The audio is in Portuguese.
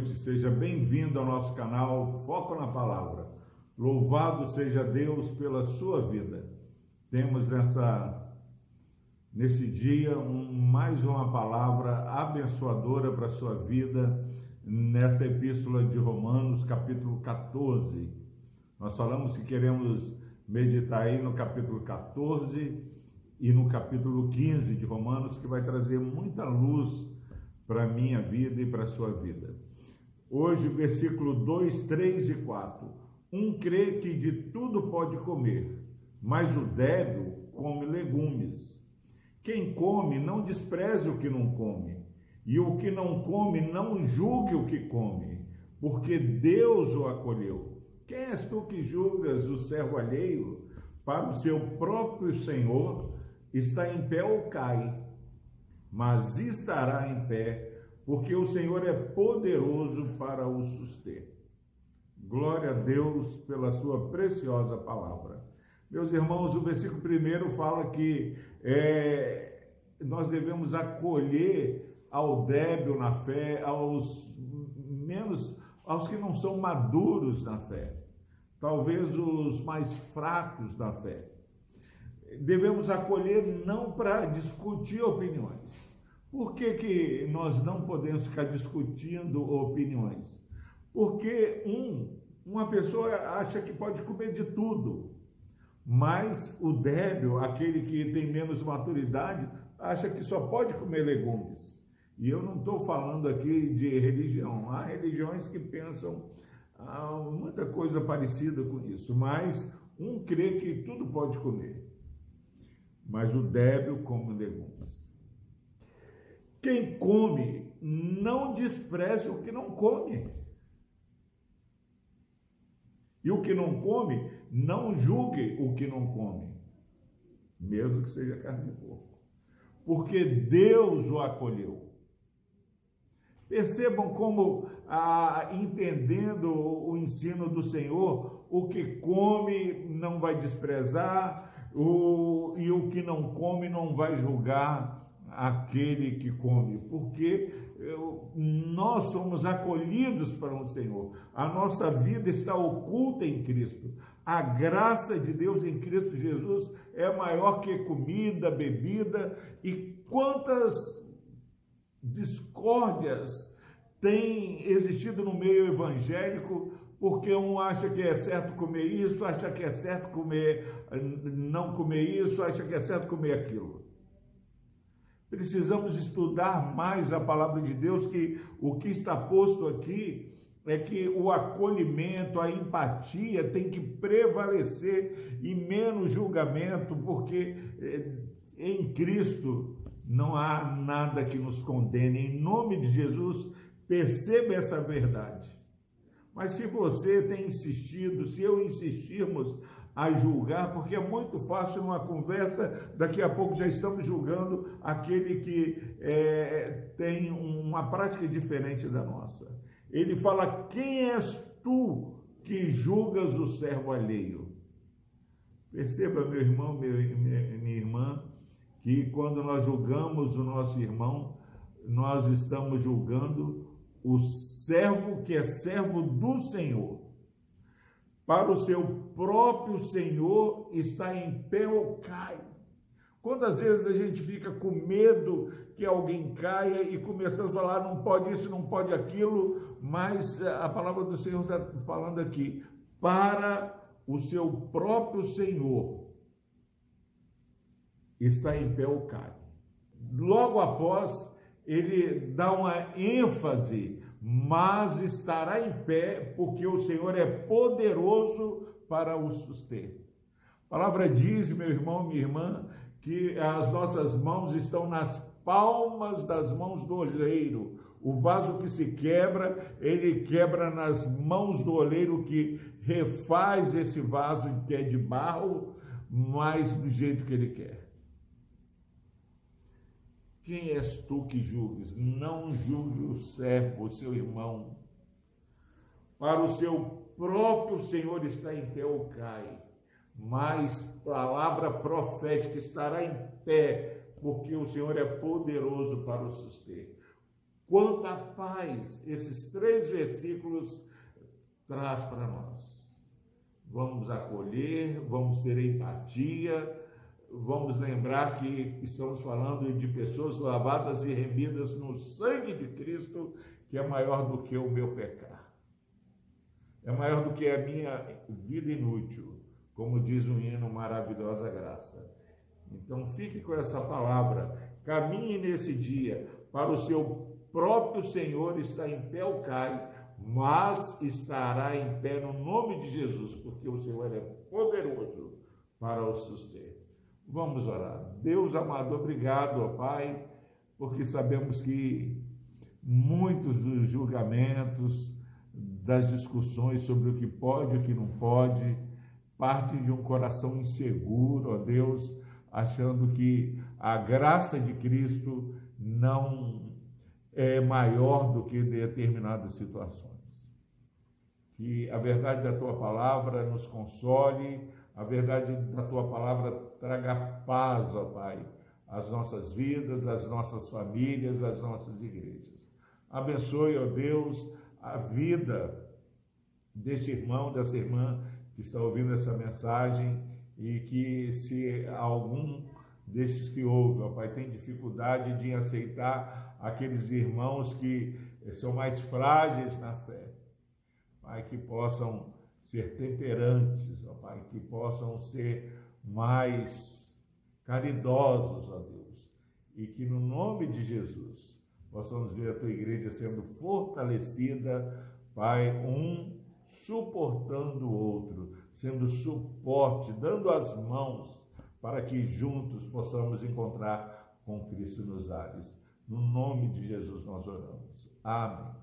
noite, seja bem-vindo ao nosso canal Foco na Palavra. Louvado seja Deus pela sua vida. Temos nessa nesse dia um, mais uma palavra abençoadora para a sua vida nessa epístola de Romanos, capítulo 14. Nós falamos que queremos meditar aí no capítulo 14 e no capítulo 15 de Romanos, que vai trazer muita luz para a minha vida e para a sua vida. Hoje, versículo 2, 3 e 4. Um crê que de tudo pode comer, mas o débil come legumes. Quem come, não despreze o que não come, e o que não come, não julgue o que come, porque Deus o acolheu. Quem és tu que julgas o servo alheio? Para o seu próprio Senhor está em pé ou cai, mas estará em pé, porque o Senhor é poderoso para o suster. Glória a Deus pela sua preciosa palavra. Meus irmãos, o versículo primeiro fala que é, nós devemos acolher ao débil na fé, aos menos, aos que não são maduros na fé, talvez os mais fracos da fé devemos acolher não para discutir opiniões. Por que, que nós não podemos ficar discutindo opiniões? Porque, um, uma pessoa acha que pode comer de tudo, mas o débil, aquele que tem menos maturidade, acha que só pode comer legumes. E eu não estou falando aqui de religião. Há religiões que pensam muita coisa parecida com isso, mas um crê que tudo pode comer mas o débil come legumes. Quem come, não despreze o que não come. E o que não come, não julgue o que não come, mesmo que seja carne de porco, porque Deus o acolheu. Percebam como, ah, entendendo o ensino do Senhor, o que come não vai desprezar, o, e o que não come não vai julgar aquele que come, porque nós somos acolhidos para o Senhor, a nossa vida está oculta em Cristo, a graça de Deus em Cristo Jesus é maior que comida, bebida, e quantas discórdias têm existido no meio evangélico porque um acha que é certo comer isso, acha que é certo comer não comer isso, acha que é certo comer aquilo. Precisamos estudar mais a palavra de Deus, que o que está posto aqui é que o acolhimento, a empatia tem que prevalecer e menos julgamento, porque eh, em Cristo não há nada que nos condene. Em nome de Jesus, perceba essa verdade. Mas se você tem insistido, se eu insistirmos a julgar, porque é muito fácil numa conversa, daqui a pouco já estamos julgando aquele que é, tem uma prática diferente da nossa. Ele fala: Quem és tu que julgas o servo alheio? Perceba, meu irmão, minha, minha irmã, que quando nós julgamos o nosso irmão, nós estamos julgando o servo que é servo do Senhor. Para o seu próprio Senhor está em pé ou cai. Quantas vezes a gente fica com medo que alguém caia e começamos a falar, não pode isso, não pode aquilo, mas a palavra do Senhor está falando aqui, para o seu próprio Senhor está em pé ou cai. Logo após, ele dá uma ênfase, mas estará em pé, porque o Senhor é poderoso para o suster. A palavra diz, meu irmão, minha irmã, que as nossas mãos estão nas palmas das mãos do oleiro. O vaso que se quebra, ele quebra nas mãos do oleiro que refaz esse vaso que é de barro, mas do jeito que ele quer. Quem és tu que julgues? Não julgue o servo, seu irmão. Para o seu próprio Senhor está em pé ou cai, mas palavra profética estará em pé, porque o Senhor é poderoso para o suster. quanta paz esses três versículos traz para nós. Vamos acolher, vamos ter empatia, vamos lembrar que estamos falando de pessoas lavadas e remidas no sangue de Cristo, que é maior do que o meu pecar. É maior do que a minha vida inútil, como diz o hino Maravilhosa Graça. Então fique com essa palavra, caminhe nesse dia para o seu próprio Senhor está em pé ou cai, mas estará em pé no nome de Jesus, porque o Senhor é poderoso para o suster. Vamos orar. Deus amado, obrigado, ó Pai, porque sabemos que muitos dos julgamentos, das discussões sobre o que pode e o que não pode, partem de um coração inseguro, ó Deus, achando que a graça de Cristo não é maior do que determinadas situações. Que a verdade da tua palavra nos console, a verdade da tua palavra traga paz, ó Pai, às nossas vidas, às nossas famílias, às nossas igrejas. Abençoe, ó Deus, a vida deste irmão, dessa irmã que está ouvindo essa mensagem e que se algum desses que ouvem, ó Pai, tem dificuldade de aceitar aqueles irmãos que são mais frágeis na fé, Pai, que possam ser temperantes, ó Pai, que possam ser mais caridosos, ó Deus, e que no nome de Jesus possamos ver a tua igreja sendo fortalecida, Pai, um suportando o outro, sendo suporte, dando as mãos para que juntos possamos encontrar com Cristo nos ares. No nome de Jesus nós oramos. Amém.